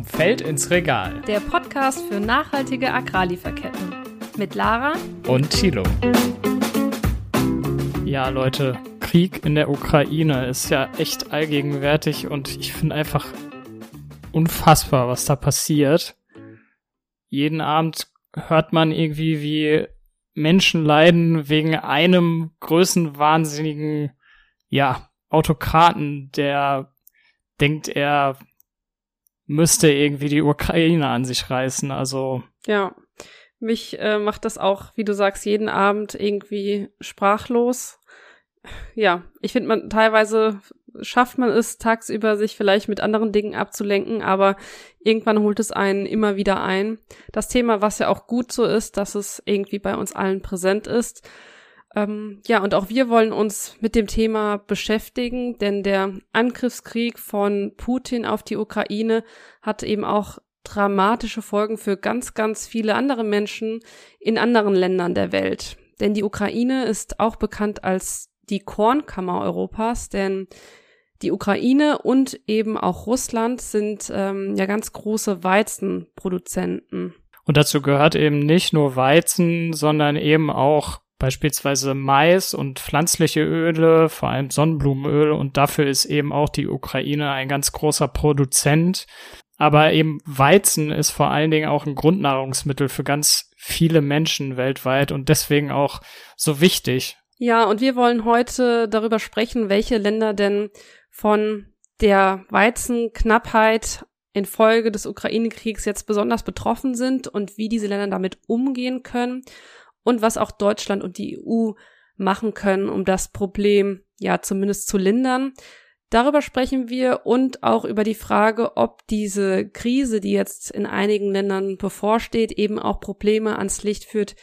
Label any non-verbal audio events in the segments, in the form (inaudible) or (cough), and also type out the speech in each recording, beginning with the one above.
Vom Feld ins Regal. Der Podcast für nachhaltige Agrarlieferketten. Mit Lara und Thilo. Ja, Leute, Krieg in der Ukraine ist ja echt allgegenwärtig und ich finde einfach unfassbar, was da passiert. Jeden Abend hört man irgendwie, wie Menschen leiden wegen einem größenwahnsinnigen, ja, Autokraten, der denkt, er müsste irgendwie die Ukraine an sich reißen. Also. Ja, mich äh, macht das auch, wie du sagst, jeden Abend irgendwie sprachlos. Ja, ich finde, man teilweise schafft man es tagsüber, sich vielleicht mit anderen Dingen abzulenken, aber irgendwann holt es einen immer wieder ein. Das Thema, was ja auch gut so ist, dass es irgendwie bei uns allen präsent ist. Ähm, ja, und auch wir wollen uns mit dem Thema beschäftigen, denn der Angriffskrieg von Putin auf die Ukraine hat eben auch dramatische Folgen für ganz, ganz viele andere Menschen in anderen Ländern der Welt. Denn die Ukraine ist auch bekannt als die Kornkammer Europas, denn die Ukraine und eben auch Russland sind ähm, ja ganz große Weizenproduzenten. Und dazu gehört eben nicht nur Weizen, sondern eben auch beispielsweise Mais und pflanzliche Öle, vor allem Sonnenblumenöl. Und dafür ist eben auch die Ukraine ein ganz großer Produzent. Aber eben Weizen ist vor allen Dingen auch ein Grundnahrungsmittel für ganz viele Menschen weltweit und deswegen auch so wichtig. Ja, und wir wollen heute darüber sprechen, welche Länder denn von der Weizenknappheit infolge des Ukraine-Kriegs jetzt besonders betroffen sind und wie diese Länder damit umgehen können und was auch Deutschland und die EU machen können, um das Problem ja zumindest zu lindern. Darüber sprechen wir und auch über die Frage, ob diese Krise, die jetzt in einigen Ländern bevorsteht, eben auch Probleme ans Licht führt,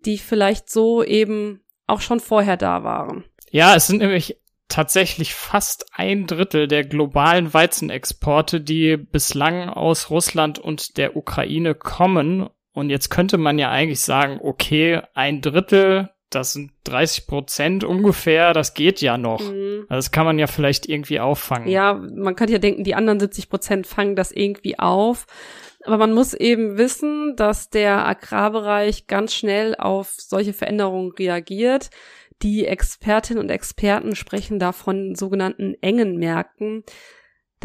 die vielleicht so eben auch schon vorher da waren. Ja, es sind nämlich tatsächlich fast ein Drittel der globalen Weizenexporte, die bislang aus Russland und der Ukraine kommen. Und jetzt könnte man ja eigentlich sagen, okay, ein Drittel, das sind 30 Prozent ungefähr, das geht ja noch. Mhm. Also das kann man ja vielleicht irgendwie auffangen. Ja, man könnte ja denken, die anderen 70 Prozent fangen das irgendwie auf. Aber man muss eben wissen, dass der Agrarbereich ganz schnell auf solche Veränderungen reagiert. Die Expertinnen und Experten sprechen da von sogenannten engen Märkten.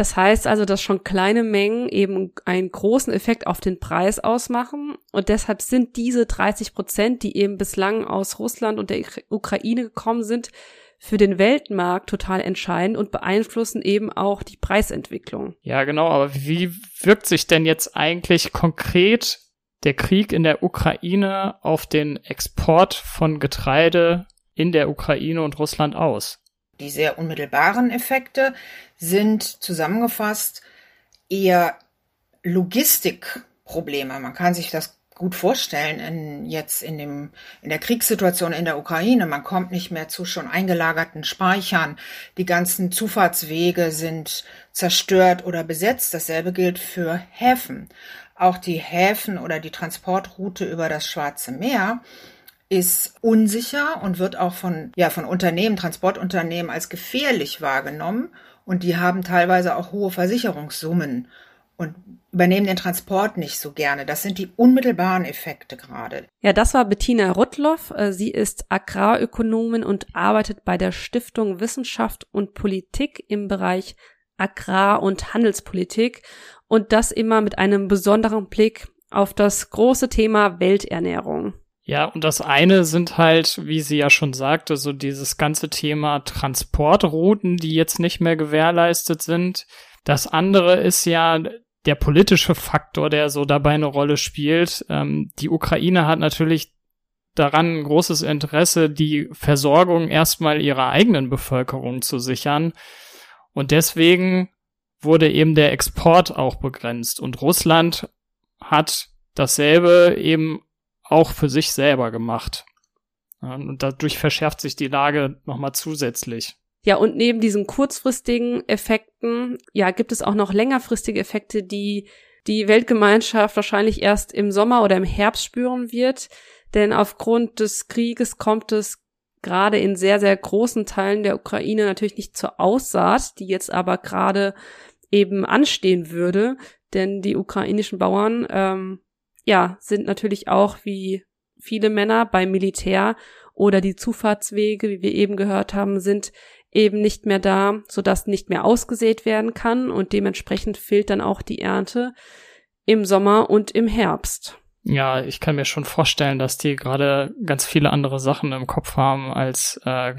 Das heißt also, dass schon kleine Mengen eben einen großen Effekt auf den Preis ausmachen. Und deshalb sind diese 30 Prozent, die eben bislang aus Russland und der Ukraine gekommen sind, für den Weltmarkt total entscheidend und beeinflussen eben auch die Preisentwicklung. Ja, genau. Aber wie wirkt sich denn jetzt eigentlich konkret der Krieg in der Ukraine auf den Export von Getreide in der Ukraine und Russland aus? Die sehr unmittelbaren Effekte sind zusammengefasst eher Logistikprobleme. Man kann sich das gut vorstellen in, jetzt in dem, in der Kriegssituation in der Ukraine. Man kommt nicht mehr zu schon eingelagerten Speichern. Die ganzen Zufahrtswege sind zerstört oder besetzt. Dasselbe gilt für Häfen. Auch die Häfen oder die Transportroute über das Schwarze Meer ist unsicher und wird auch von, ja, von Unternehmen, Transportunternehmen als gefährlich wahrgenommen. Und die haben teilweise auch hohe Versicherungssummen und übernehmen den Transport nicht so gerne. Das sind die unmittelbaren Effekte gerade. Ja, das war Bettina Rudloff. Äh, sie ist Agrarökonomin und arbeitet bei der Stiftung Wissenschaft und Politik im Bereich Agrar- und Handelspolitik und das immer mit einem besonderen Blick auf das große Thema Welternährung. Ja, und das eine sind halt, wie sie ja schon sagte, so dieses ganze Thema Transportrouten, die jetzt nicht mehr gewährleistet sind. Das andere ist ja der politische Faktor, der so dabei eine Rolle spielt. Ähm, die Ukraine hat natürlich daran ein großes Interesse, die Versorgung erstmal ihrer eigenen Bevölkerung zu sichern. Und deswegen wurde eben der Export auch begrenzt. Und Russland hat dasselbe eben auch für sich selber gemacht. Und dadurch verschärft sich die Lage nochmal zusätzlich. Ja, und neben diesen kurzfristigen Effekten, ja, gibt es auch noch längerfristige Effekte, die die Weltgemeinschaft wahrscheinlich erst im Sommer oder im Herbst spüren wird. Denn aufgrund des Krieges kommt es gerade in sehr, sehr großen Teilen der Ukraine natürlich nicht zur Aussaat, die jetzt aber gerade eben anstehen würde. Denn die ukrainischen Bauern, ähm, ja, sind natürlich auch wie viele Männer beim Militär oder die Zufahrtswege, wie wir eben gehört haben, sind eben nicht mehr da, sodass nicht mehr ausgesät werden kann und dementsprechend fehlt dann auch die Ernte im Sommer und im Herbst. Ja, ich kann mir schon vorstellen, dass die gerade ganz viele andere Sachen im Kopf haben, als äh,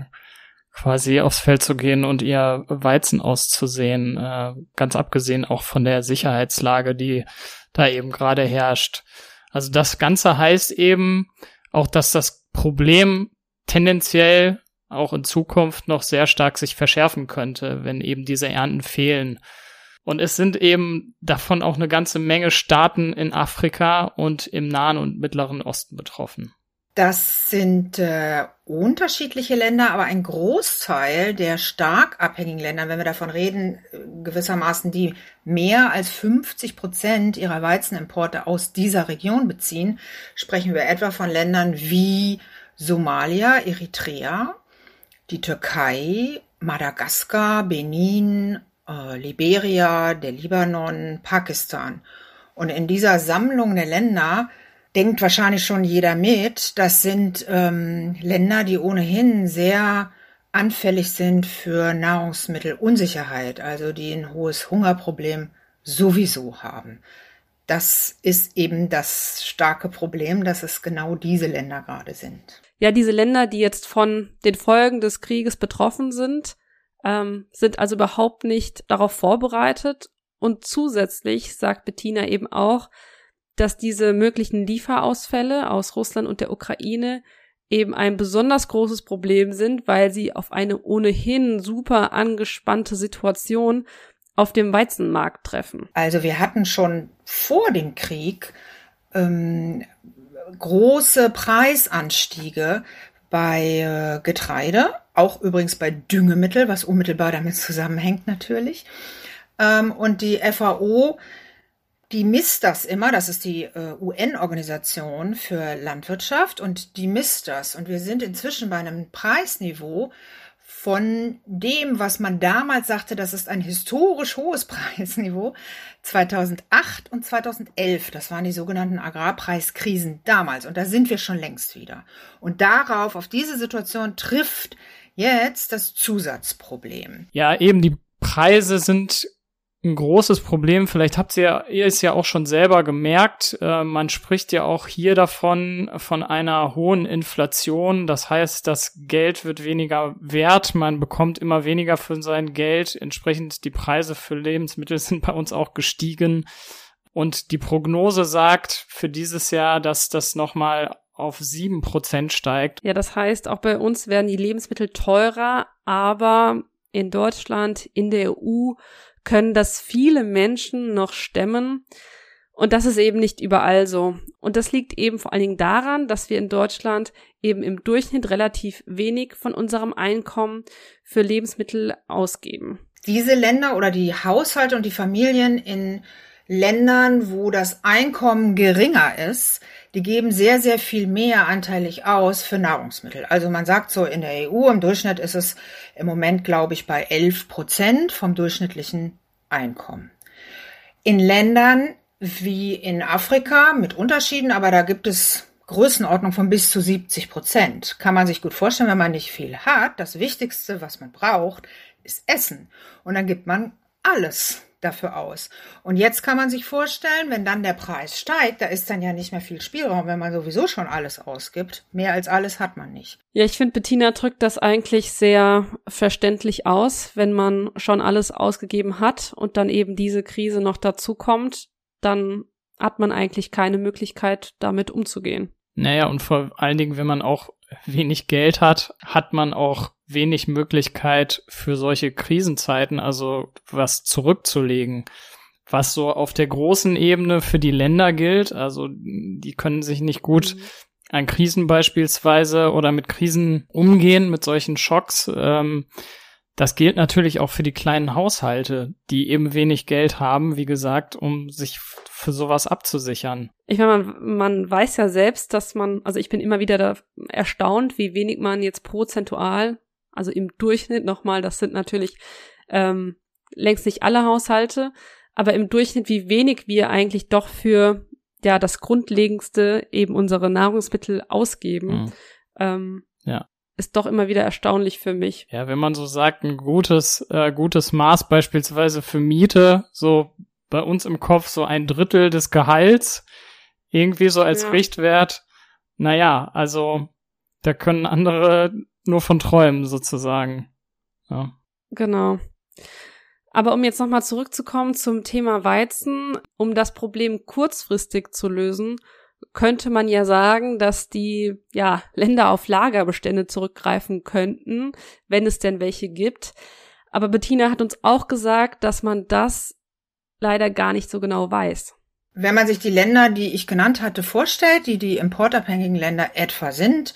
quasi aufs Feld zu gehen und ihr Weizen auszusehen, äh, ganz abgesehen auch von der Sicherheitslage, die da eben gerade herrscht. Also das Ganze heißt eben auch, dass das Problem tendenziell auch in Zukunft noch sehr stark sich verschärfen könnte, wenn eben diese Ernten fehlen. Und es sind eben davon auch eine ganze Menge Staaten in Afrika und im Nahen und Mittleren Osten betroffen. Das sind äh, unterschiedliche Länder, aber ein Großteil der stark abhängigen Länder, wenn wir davon reden, äh, gewissermaßen die mehr als 50 Prozent ihrer Weizenimporte aus dieser Region beziehen, sprechen wir etwa von Ländern wie Somalia, Eritrea, die Türkei, Madagaskar, Benin, äh, Liberia, der Libanon, Pakistan. Und in dieser Sammlung der Länder denkt wahrscheinlich schon jeder mit, das sind ähm, Länder, die ohnehin sehr anfällig sind für Nahrungsmittelunsicherheit, also die ein hohes Hungerproblem sowieso haben. Das ist eben das starke Problem, dass es genau diese Länder gerade sind. Ja, diese Länder, die jetzt von den Folgen des Krieges betroffen sind, ähm, sind also überhaupt nicht darauf vorbereitet. Und zusätzlich sagt Bettina eben auch, dass diese möglichen Lieferausfälle aus Russland und der Ukraine eben ein besonders großes Problem sind, weil sie auf eine ohnehin super angespannte Situation auf dem Weizenmarkt treffen. Also wir hatten schon vor dem Krieg ähm, große Preisanstiege bei äh, Getreide, auch übrigens bei Düngemittel, was unmittelbar damit zusammenhängt natürlich. Ähm, und die FAO die misst das immer, das ist die äh, UN-Organisation für Landwirtschaft und die misst das. Und wir sind inzwischen bei einem Preisniveau von dem, was man damals sagte, das ist ein historisch hohes (laughs) Preisniveau, 2008 und 2011. Das waren die sogenannten Agrarpreiskrisen damals. Und da sind wir schon längst wieder. Und darauf, auf diese Situation trifft jetzt das Zusatzproblem. Ja, eben die Preise sind ein großes Problem. Vielleicht habt ihr, ihr es ja auch schon selber gemerkt. Äh, man spricht ja auch hier davon, von einer hohen Inflation. Das heißt, das Geld wird weniger wert. Man bekommt immer weniger für sein Geld. Entsprechend die Preise für Lebensmittel (laughs) sind bei uns auch gestiegen. Und die Prognose sagt für dieses Jahr, dass das nochmal auf sieben Prozent steigt. Ja, das heißt, auch bei uns werden die Lebensmittel teurer, aber in Deutschland, in der EU können das viele Menschen noch stemmen. Und das ist eben nicht überall so. Und das liegt eben vor allen Dingen daran, dass wir in Deutschland eben im Durchschnitt relativ wenig von unserem Einkommen für Lebensmittel ausgeben. Diese Länder oder die Haushalte und die Familien in Ländern, wo das Einkommen geringer ist, die geben sehr, sehr viel mehr anteilig aus für Nahrungsmittel. Also man sagt so in der EU, im Durchschnitt ist es im Moment, glaube ich, bei 11 Prozent vom durchschnittlichen Einkommen. In Ländern wie in Afrika mit Unterschieden, aber da gibt es Größenordnung von bis zu 70 Prozent. Kann man sich gut vorstellen, wenn man nicht viel hat. Das Wichtigste, was man braucht, ist Essen. Und dann gibt man alles dafür aus. Und jetzt kann man sich vorstellen, wenn dann der Preis steigt, da ist dann ja nicht mehr viel Spielraum, wenn man sowieso schon alles ausgibt. Mehr als alles hat man nicht. Ja, ich finde, Bettina drückt das eigentlich sehr verständlich aus, wenn man schon alles ausgegeben hat und dann eben diese Krise noch dazu kommt, dann hat man eigentlich keine Möglichkeit, damit umzugehen. Naja, und vor allen Dingen, wenn man auch wenig Geld hat, hat man auch wenig Möglichkeit für solche Krisenzeiten, also was zurückzulegen. Was so auf der großen Ebene für die Länder gilt, also die können sich nicht gut mhm. an Krisen beispielsweise oder mit Krisen umgehen, mit solchen Schocks. Ähm, das gilt natürlich auch für die kleinen Haushalte, die eben wenig Geld haben, wie gesagt, um sich für sowas abzusichern. Ich meine, man, man weiß ja selbst, dass man, also ich bin immer wieder da erstaunt, wie wenig man jetzt prozentual, also im Durchschnitt nochmal, das sind natürlich ähm, längst nicht alle Haushalte, aber im Durchschnitt, wie wenig wir eigentlich doch für ja das Grundlegendste eben unsere Nahrungsmittel ausgeben, mhm. ähm, ja. Ist doch immer wieder erstaunlich für mich. Ja, wenn man so sagt, ein gutes, äh, gutes Maß beispielsweise für Miete, so bei uns im Kopf so ein Drittel des Gehalts, irgendwie so als ja. Richtwert. Naja, also da können andere nur von träumen sozusagen. Ja. Genau. Aber um jetzt nochmal zurückzukommen zum Thema Weizen, um das Problem kurzfristig zu lösen, könnte man ja sagen, dass die ja, Länder auf Lagerbestände zurückgreifen könnten, wenn es denn welche gibt. Aber Bettina hat uns auch gesagt, dass man das leider gar nicht so genau weiß. Wenn man sich die Länder, die ich genannt hatte, vorstellt, die die importabhängigen Länder etwa sind,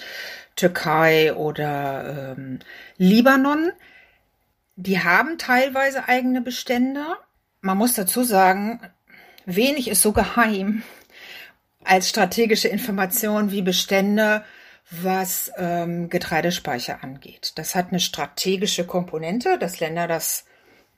Türkei oder ähm, Libanon, die haben teilweise eigene Bestände. Man muss dazu sagen, wenig ist so geheim als strategische Information wie Bestände, was ähm, Getreidespeicher angeht. Das hat eine strategische Komponente, dass Länder das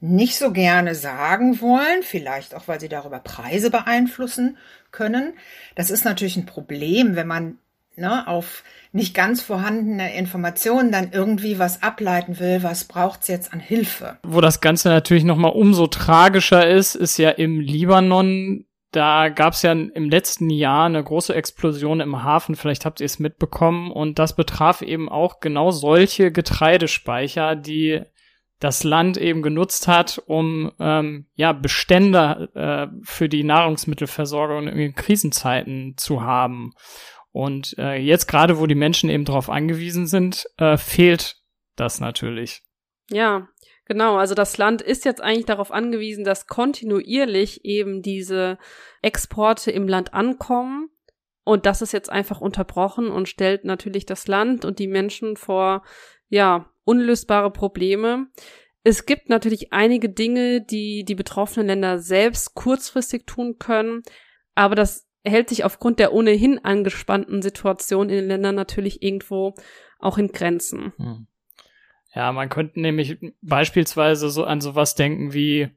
nicht so gerne sagen wollen, vielleicht auch, weil sie darüber Preise beeinflussen können. Das ist natürlich ein Problem, wenn man ne, auf nicht ganz vorhandene Informationen dann irgendwie was ableiten will, was braucht's jetzt an Hilfe. Wo das Ganze natürlich nochmal umso tragischer ist, ist ja im Libanon, da gab's ja im letzten Jahr eine große Explosion im Hafen, vielleicht habt ihr es mitbekommen, und das betraf eben auch genau solche Getreidespeicher, die das Land eben genutzt hat, um ähm, ja Bestände äh, für die Nahrungsmittelversorgung in Krisenzeiten zu haben. Und äh, jetzt gerade, wo die Menschen eben darauf angewiesen sind, äh, fehlt das natürlich. Ja, genau. Also das Land ist jetzt eigentlich darauf angewiesen, dass kontinuierlich eben diese Exporte im Land ankommen. Und das ist jetzt einfach unterbrochen und stellt natürlich das Land und die Menschen vor, ja, unlösbare Probleme. Es gibt natürlich einige Dinge, die die betroffenen Länder selbst kurzfristig tun können, aber das hält sich aufgrund der ohnehin angespannten Situation in den Ländern natürlich irgendwo auch in Grenzen. Hm. Ja, man könnte nämlich beispielsweise so an sowas denken wie,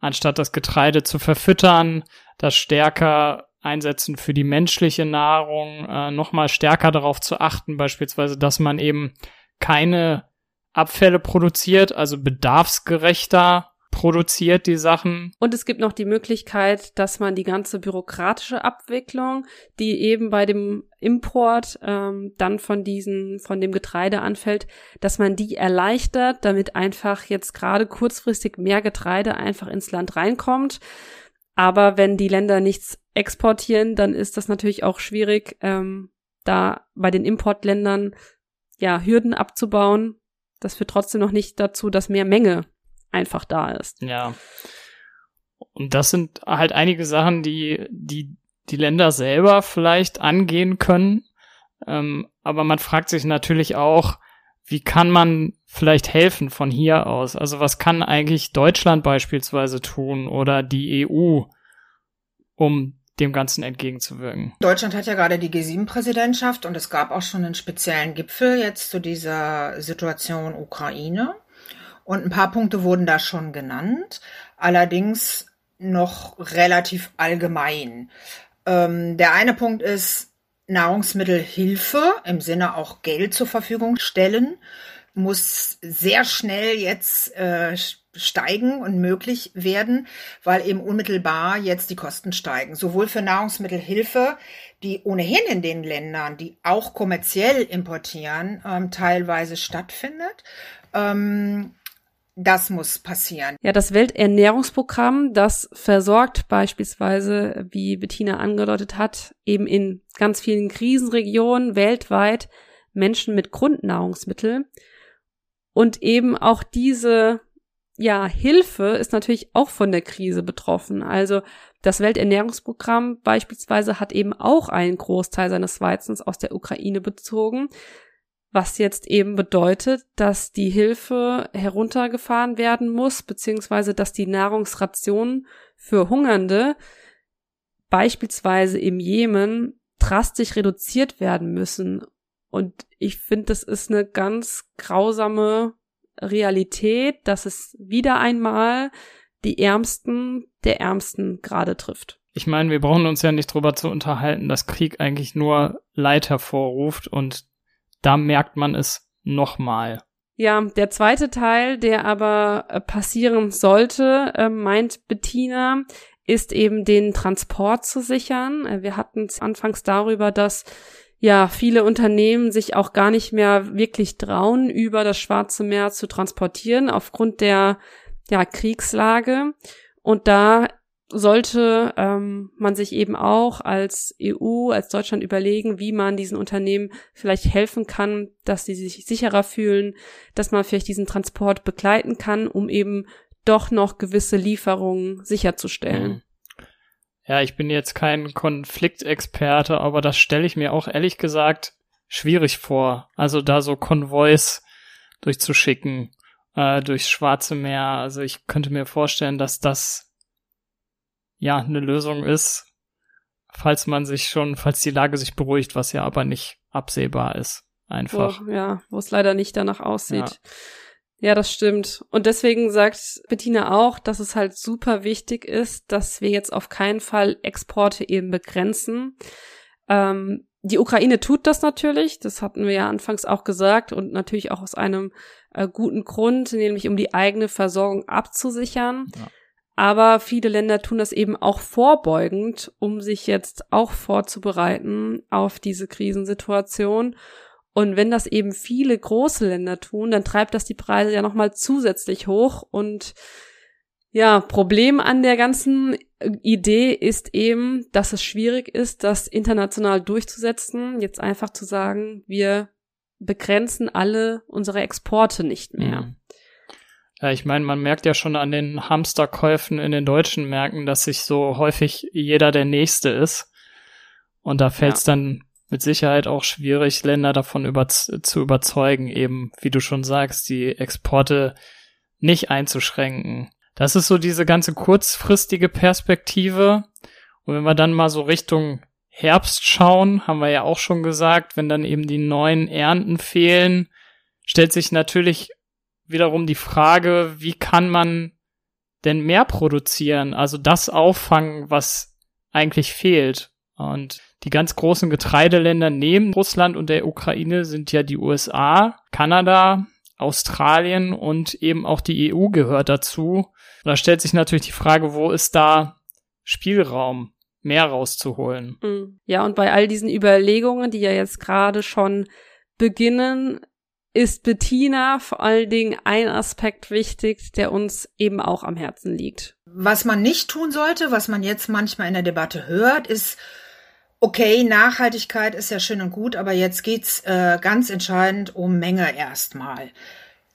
anstatt das Getreide zu verfüttern, das stärker einsetzen für die menschliche Nahrung, äh, nochmal stärker darauf zu achten, beispielsweise, dass man eben keine Abfälle produziert, also bedarfsgerechter produziert die Sachen. Und es gibt noch die Möglichkeit, dass man die ganze bürokratische Abwicklung, die eben bei dem Import ähm, dann von diesen, von dem Getreide anfällt, dass man die erleichtert, damit einfach jetzt gerade kurzfristig mehr Getreide einfach ins Land reinkommt. Aber wenn die Länder nichts exportieren, dann ist das natürlich auch schwierig, ähm, da bei den Importländern ja Hürden abzubauen. Das führt trotzdem noch nicht dazu, dass mehr Menge einfach da ist. Ja. Und das sind halt einige Sachen, die, die, die Länder selber vielleicht angehen können. Ähm, aber man fragt sich natürlich auch, wie kann man vielleicht helfen von hier aus? Also was kann eigentlich Deutschland beispielsweise tun oder die EU, um dem Ganzen entgegenzuwirken? Deutschland hat ja gerade die G7-Präsidentschaft und es gab auch schon einen speziellen Gipfel jetzt zu dieser Situation Ukraine. Und ein paar Punkte wurden da schon genannt, allerdings noch relativ allgemein. Ähm, der eine Punkt ist Nahrungsmittelhilfe im Sinne auch Geld zur Verfügung stellen, muss sehr schnell jetzt äh, steigen und möglich werden, weil eben unmittelbar jetzt die Kosten steigen. Sowohl für Nahrungsmittelhilfe, die ohnehin in den Ländern, die auch kommerziell importieren, ähm, teilweise stattfindet, ähm, das muss passieren. Ja, das Welternährungsprogramm, das versorgt beispielsweise, wie Bettina angedeutet hat, eben in ganz vielen Krisenregionen weltweit Menschen mit Grundnahrungsmitteln. Und eben auch diese, ja, Hilfe ist natürlich auch von der Krise betroffen. Also das Welternährungsprogramm beispielsweise hat eben auch einen Großteil seines Weizens aus der Ukraine bezogen was jetzt eben bedeutet, dass die Hilfe heruntergefahren werden muss, beziehungsweise dass die Nahrungsrationen für Hungernde beispielsweise im Jemen drastisch reduziert werden müssen. Und ich finde, das ist eine ganz grausame Realität, dass es wieder einmal die Ärmsten der Ärmsten gerade trifft. Ich meine, wir brauchen uns ja nicht drüber zu unterhalten, dass Krieg eigentlich nur Leid hervorruft und da merkt man es nochmal. Ja, der zweite Teil, der aber äh, passieren sollte, äh, meint Bettina, ist eben den Transport zu sichern. Äh, wir hatten anfangs darüber, dass ja viele Unternehmen sich auch gar nicht mehr wirklich trauen, über das Schwarze Meer zu transportieren aufgrund der ja, Kriegslage. Und da sollte ähm, man sich eben auch als EU, als Deutschland überlegen, wie man diesen Unternehmen vielleicht helfen kann, dass sie sich sicherer fühlen, dass man vielleicht diesen Transport begleiten kann, um eben doch noch gewisse Lieferungen sicherzustellen. Mhm. Ja, ich bin jetzt kein Konfliktexperte, aber das stelle ich mir auch ehrlich gesagt schwierig vor. Also da so Konvois durchzuschicken äh, durchs Schwarze Meer. Also ich könnte mir vorstellen, dass das ja eine Lösung ist, falls man sich schon, falls die Lage sich beruhigt, was ja aber nicht absehbar ist. Einfach. Wo, ja, wo es leider nicht danach aussieht. Ja. Ja, das stimmt. Und deswegen sagt Bettina auch, dass es halt super wichtig ist, dass wir jetzt auf keinen Fall Exporte eben begrenzen. Ähm, die Ukraine tut das natürlich, das hatten wir ja anfangs auch gesagt und natürlich auch aus einem äh, guten Grund, nämlich um die eigene Versorgung abzusichern. Ja. Aber viele Länder tun das eben auch vorbeugend, um sich jetzt auch vorzubereiten auf diese Krisensituation. Und wenn das eben viele große Länder tun, dann treibt das die Preise ja nochmal zusätzlich hoch. Und ja, Problem an der ganzen Idee ist eben, dass es schwierig ist, das international durchzusetzen. Jetzt einfach zu sagen, wir begrenzen alle unsere Exporte nicht mehr. Mhm. Ja, ich meine, man merkt ja schon an den Hamsterkäufen in den deutschen Märkten, dass sich so häufig jeder der Nächste ist. Und da fällt es ja. dann mit Sicherheit auch schwierig, Länder davon über zu überzeugen, eben, wie du schon sagst, die Exporte nicht einzuschränken. Das ist so diese ganze kurzfristige Perspektive. Und wenn wir dann mal so Richtung Herbst schauen, haben wir ja auch schon gesagt, wenn dann eben die neuen Ernten fehlen, stellt sich natürlich wiederum die Frage, wie kann man denn mehr produzieren, also das auffangen, was eigentlich fehlt. Und die ganz großen Getreideländer neben Russland und der Ukraine sind ja die USA, Kanada, Australien und eben auch die EU gehört dazu. da stellt sich natürlich die Frage, wo ist da Spielraum, mehr rauszuholen? Mhm. Ja, und bei all diesen Überlegungen, die ja jetzt gerade schon beginnen, ist Bettina vor allen Dingen ein Aspekt wichtig, der uns eben auch am Herzen liegt. Was man nicht tun sollte, was man jetzt manchmal in der Debatte hört, ist, okay, Nachhaltigkeit ist ja schön und gut, aber jetzt geht's äh, ganz entscheidend um Menge erstmal.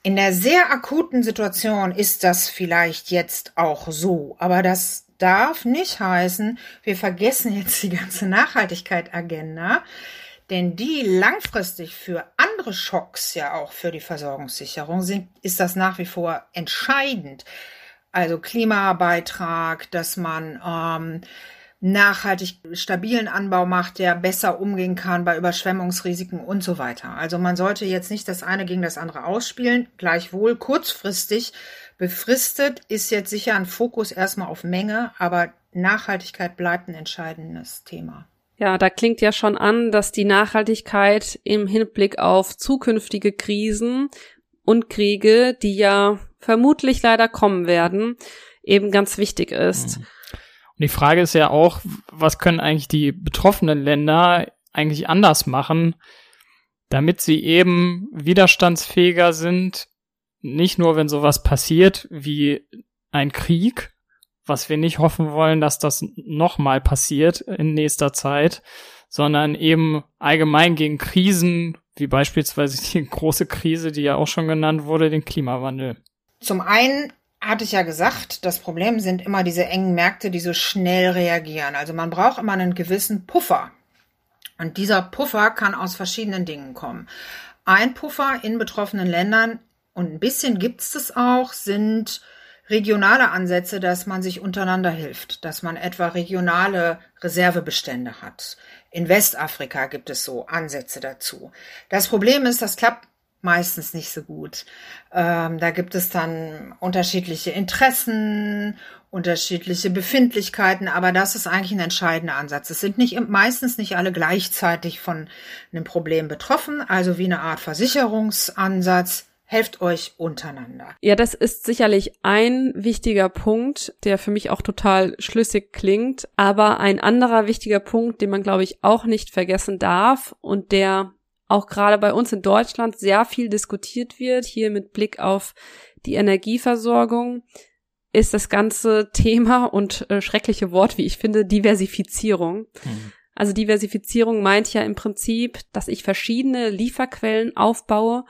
In der sehr akuten Situation ist das vielleicht jetzt auch so, aber das darf nicht heißen, wir vergessen jetzt die ganze Nachhaltigkeit-Agenda. Denn die langfristig für andere Schocks ja auch für die Versorgungssicherung sind, ist das nach wie vor entscheidend. Also Klimabeitrag, dass man ähm, nachhaltig stabilen Anbau macht, der besser umgehen kann bei Überschwemmungsrisiken und so weiter. Also man sollte jetzt nicht das eine gegen das andere ausspielen. Gleichwohl kurzfristig befristet ist jetzt sicher ein Fokus erstmal auf Menge, aber Nachhaltigkeit bleibt ein entscheidendes Thema. Ja, da klingt ja schon an, dass die Nachhaltigkeit im Hinblick auf zukünftige Krisen und Kriege, die ja vermutlich leider kommen werden, eben ganz wichtig ist. Mhm. Und die Frage ist ja auch, was können eigentlich die betroffenen Länder eigentlich anders machen, damit sie eben widerstandsfähiger sind, nicht nur wenn sowas passiert wie ein Krieg, was wir nicht hoffen wollen, dass das nochmal passiert in nächster Zeit, sondern eben allgemein gegen Krisen, wie beispielsweise die große Krise, die ja auch schon genannt wurde, den Klimawandel. Zum einen hatte ich ja gesagt, das Problem sind immer diese engen Märkte, die so schnell reagieren. Also man braucht immer einen gewissen Puffer. Und dieser Puffer kann aus verschiedenen Dingen kommen. Ein Puffer in betroffenen Ländern, und ein bisschen gibt es das auch, sind regionale Ansätze, dass man sich untereinander hilft, dass man etwa regionale Reservebestände hat. In Westafrika gibt es so Ansätze dazu. Das Problem ist, das klappt meistens nicht so gut. Ähm, da gibt es dann unterschiedliche Interessen, unterschiedliche Befindlichkeiten, aber das ist eigentlich ein entscheidender Ansatz. Es sind nicht meistens nicht alle gleichzeitig von einem Problem betroffen, also wie eine Art Versicherungsansatz. Helft euch untereinander. Ja, das ist sicherlich ein wichtiger Punkt, der für mich auch total schlüssig klingt. Aber ein anderer wichtiger Punkt, den man, glaube ich, auch nicht vergessen darf und der auch gerade bei uns in Deutschland sehr viel diskutiert wird, hier mit Blick auf die Energieversorgung, ist das ganze (laughs) Thema und äh, schreckliche Wort, wie ich finde, Diversifizierung. Mhm. Also Diversifizierung meint ja im Prinzip, dass ich verschiedene Lieferquellen aufbaue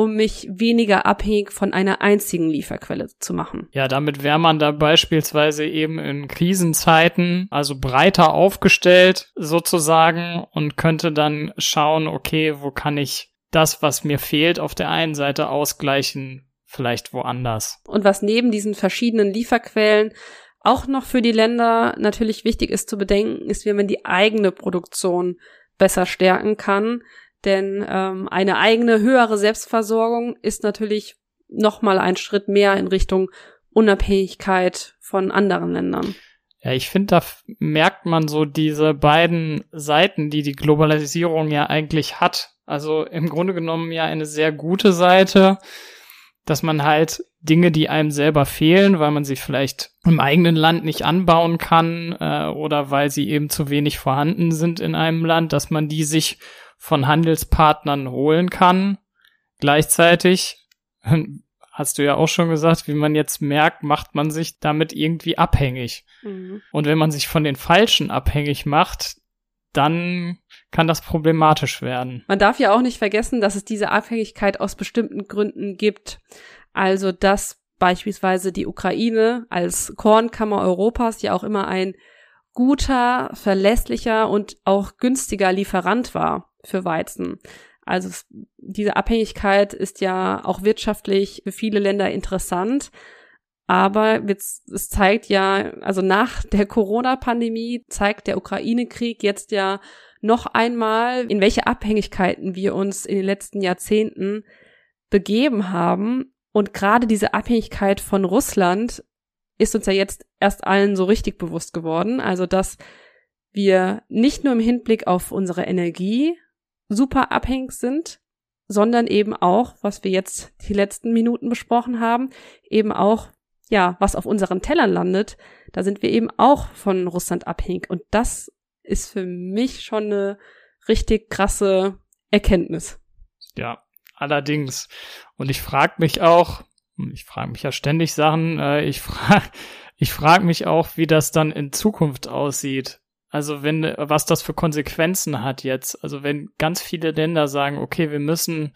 um mich weniger abhängig von einer einzigen Lieferquelle zu machen. Ja, damit wäre man da beispielsweise eben in Krisenzeiten also breiter aufgestellt sozusagen und könnte dann schauen, okay, wo kann ich das, was mir fehlt, auf der einen Seite ausgleichen, vielleicht woanders. Und was neben diesen verschiedenen Lieferquellen auch noch für die Länder natürlich wichtig ist zu bedenken, ist, wie man die eigene Produktion besser stärken kann. Denn ähm, eine eigene höhere Selbstversorgung ist natürlich noch mal ein Schritt mehr in Richtung Unabhängigkeit von anderen Ländern. Ja, ich finde, da merkt man so diese beiden Seiten, die die Globalisierung ja eigentlich hat. Also im Grunde genommen ja eine sehr gute Seite, dass man halt Dinge, die einem selber fehlen, weil man sie vielleicht im eigenen Land nicht anbauen kann äh, oder weil sie eben zu wenig vorhanden sind in einem Land, dass man die sich von Handelspartnern holen kann. Gleichzeitig, (laughs) hast du ja auch schon gesagt, wie man jetzt merkt, macht man sich damit irgendwie abhängig. Mhm. Und wenn man sich von den Falschen abhängig macht, dann kann das problematisch werden. Man darf ja auch nicht vergessen, dass es diese Abhängigkeit aus bestimmten Gründen gibt. Also, dass beispielsweise die Ukraine als Kornkammer Europas ja auch immer ein guter, verlässlicher und auch günstiger Lieferant war für Weizen. Also es, diese Abhängigkeit ist ja auch wirtschaftlich für viele Länder interessant. Aber es zeigt ja, also nach der Corona-Pandemie zeigt der Ukraine-Krieg jetzt ja noch einmal, in welche Abhängigkeiten wir uns in den letzten Jahrzehnten begeben haben. Und gerade diese Abhängigkeit von Russland ist uns ja jetzt erst allen so richtig bewusst geworden. Also, dass wir nicht nur im Hinblick auf unsere Energie super abhängig sind, sondern eben auch, was wir jetzt die letzten Minuten besprochen haben, eben auch, ja, was auf unseren Tellern landet, da sind wir eben auch von Russland abhängig. Und das ist für mich schon eine richtig krasse Erkenntnis. Ja, allerdings. Und ich frage mich auch, ich frage mich ja ständig Sachen, äh, ich frage (laughs) ich frag mich auch, wie das dann in Zukunft aussieht. Also wenn, was das für Konsequenzen hat jetzt. Also wenn ganz viele Länder sagen, okay, wir müssen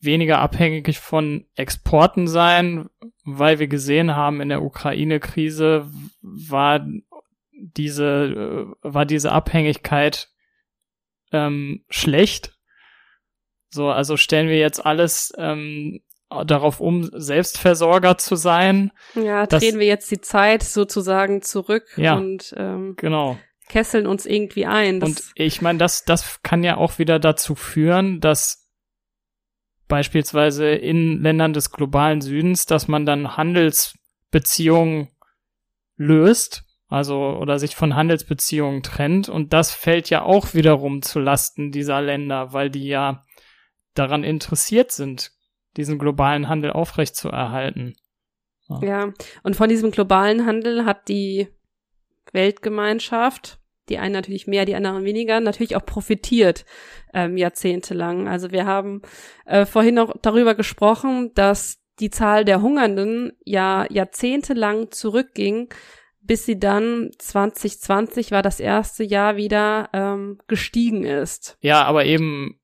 weniger abhängig von Exporten sein, weil wir gesehen haben, in der Ukraine-Krise war diese, äh, war diese Abhängigkeit ähm, schlecht. So, also stellen wir jetzt alles ähm, darauf um, Selbstversorger zu sein. Ja, drehen das, wir jetzt die Zeit sozusagen zurück ja, und ähm, genau. kesseln uns irgendwie ein. und ich meine, das, das kann ja auch wieder dazu führen, dass beispielsweise in Ländern des globalen Südens, dass man dann Handelsbeziehungen löst, also oder sich von Handelsbeziehungen trennt und das fällt ja auch wiederum zu Lasten dieser Länder, weil die ja daran interessiert sind, diesen globalen Handel aufrechtzuerhalten. Ja. ja, und von diesem globalen Handel hat die Weltgemeinschaft, die einen natürlich mehr, die anderen weniger, natürlich auch profitiert ähm, jahrzehntelang. Also wir haben äh, vorhin noch darüber gesprochen, dass die Zahl der Hungernden ja jahrzehntelang zurückging, bis sie dann 2020 war das erste Jahr wieder ähm, gestiegen ist. Ja, aber eben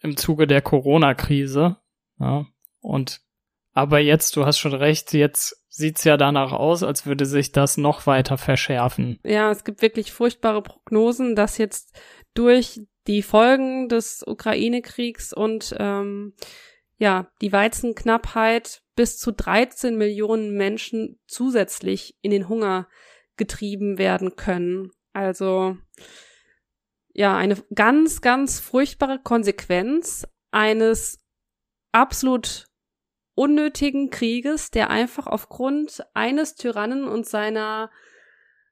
im Zuge der Corona-Krise ja, und aber jetzt, du hast schon recht, jetzt sieht's ja danach aus, als würde sich das noch weiter verschärfen. Ja, es gibt wirklich furchtbare Prognosen, dass jetzt durch die Folgen des Ukraine-Kriegs und ähm, ja, die Weizenknappheit bis zu 13 Millionen Menschen zusätzlich in den Hunger getrieben werden können. Also ja, eine ganz, ganz furchtbare Konsequenz, eines absolut unnötigen Krieges, der einfach aufgrund eines Tyrannen und seiner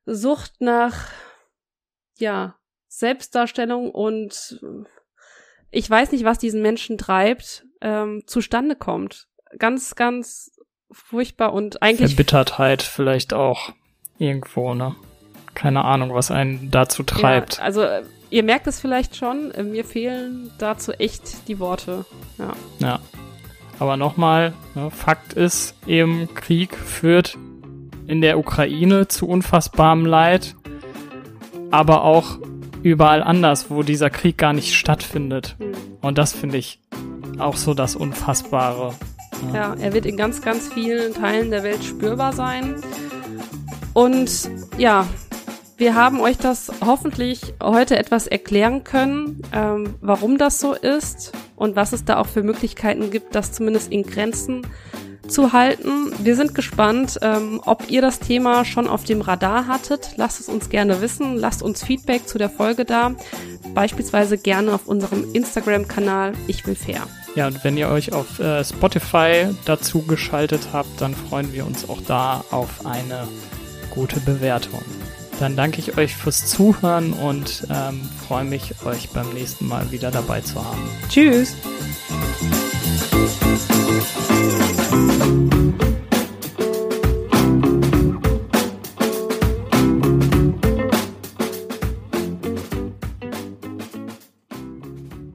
Sucht nach, ja, Selbstdarstellung und ich weiß nicht, was diesen Menschen treibt, ähm, zustande kommt. Ganz, ganz furchtbar und eigentlich. Verbittertheit vielleicht auch irgendwo, ne? Keine Ahnung, was einen dazu treibt. Ja, also ihr merkt es vielleicht schon, mir fehlen dazu echt die Worte. Ja. Ja. Aber nochmal, ne, Fakt ist, eben Krieg führt in der Ukraine zu unfassbarem Leid, aber auch überall anders, wo dieser Krieg gar nicht stattfindet. Mhm. Und das finde ich auch so das Unfassbare. Ja. ja, er wird in ganz, ganz vielen Teilen der Welt spürbar sein. Und ja, wir haben euch das hoffentlich heute etwas erklären können, ähm, warum das so ist und was es da auch für Möglichkeiten gibt, das zumindest in Grenzen zu halten. Wir sind gespannt, ähm, ob ihr das Thema schon auf dem Radar hattet. Lasst es uns gerne wissen. Lasst uns Feedback zu der Folge da. Beispielsweise gerne auf unserem Instagram-Kanal Ich will fair. Ja, und wenn ihr euch auf äh, Spotify dazu geschaltet habt, dann freuen wir uns auch da auf eine gute Bewertung. Dann danke ich euch fürs Zuhören und ähm, freue mich, euch beim nächsten Mal wieder dabei zu haben. Tschüss.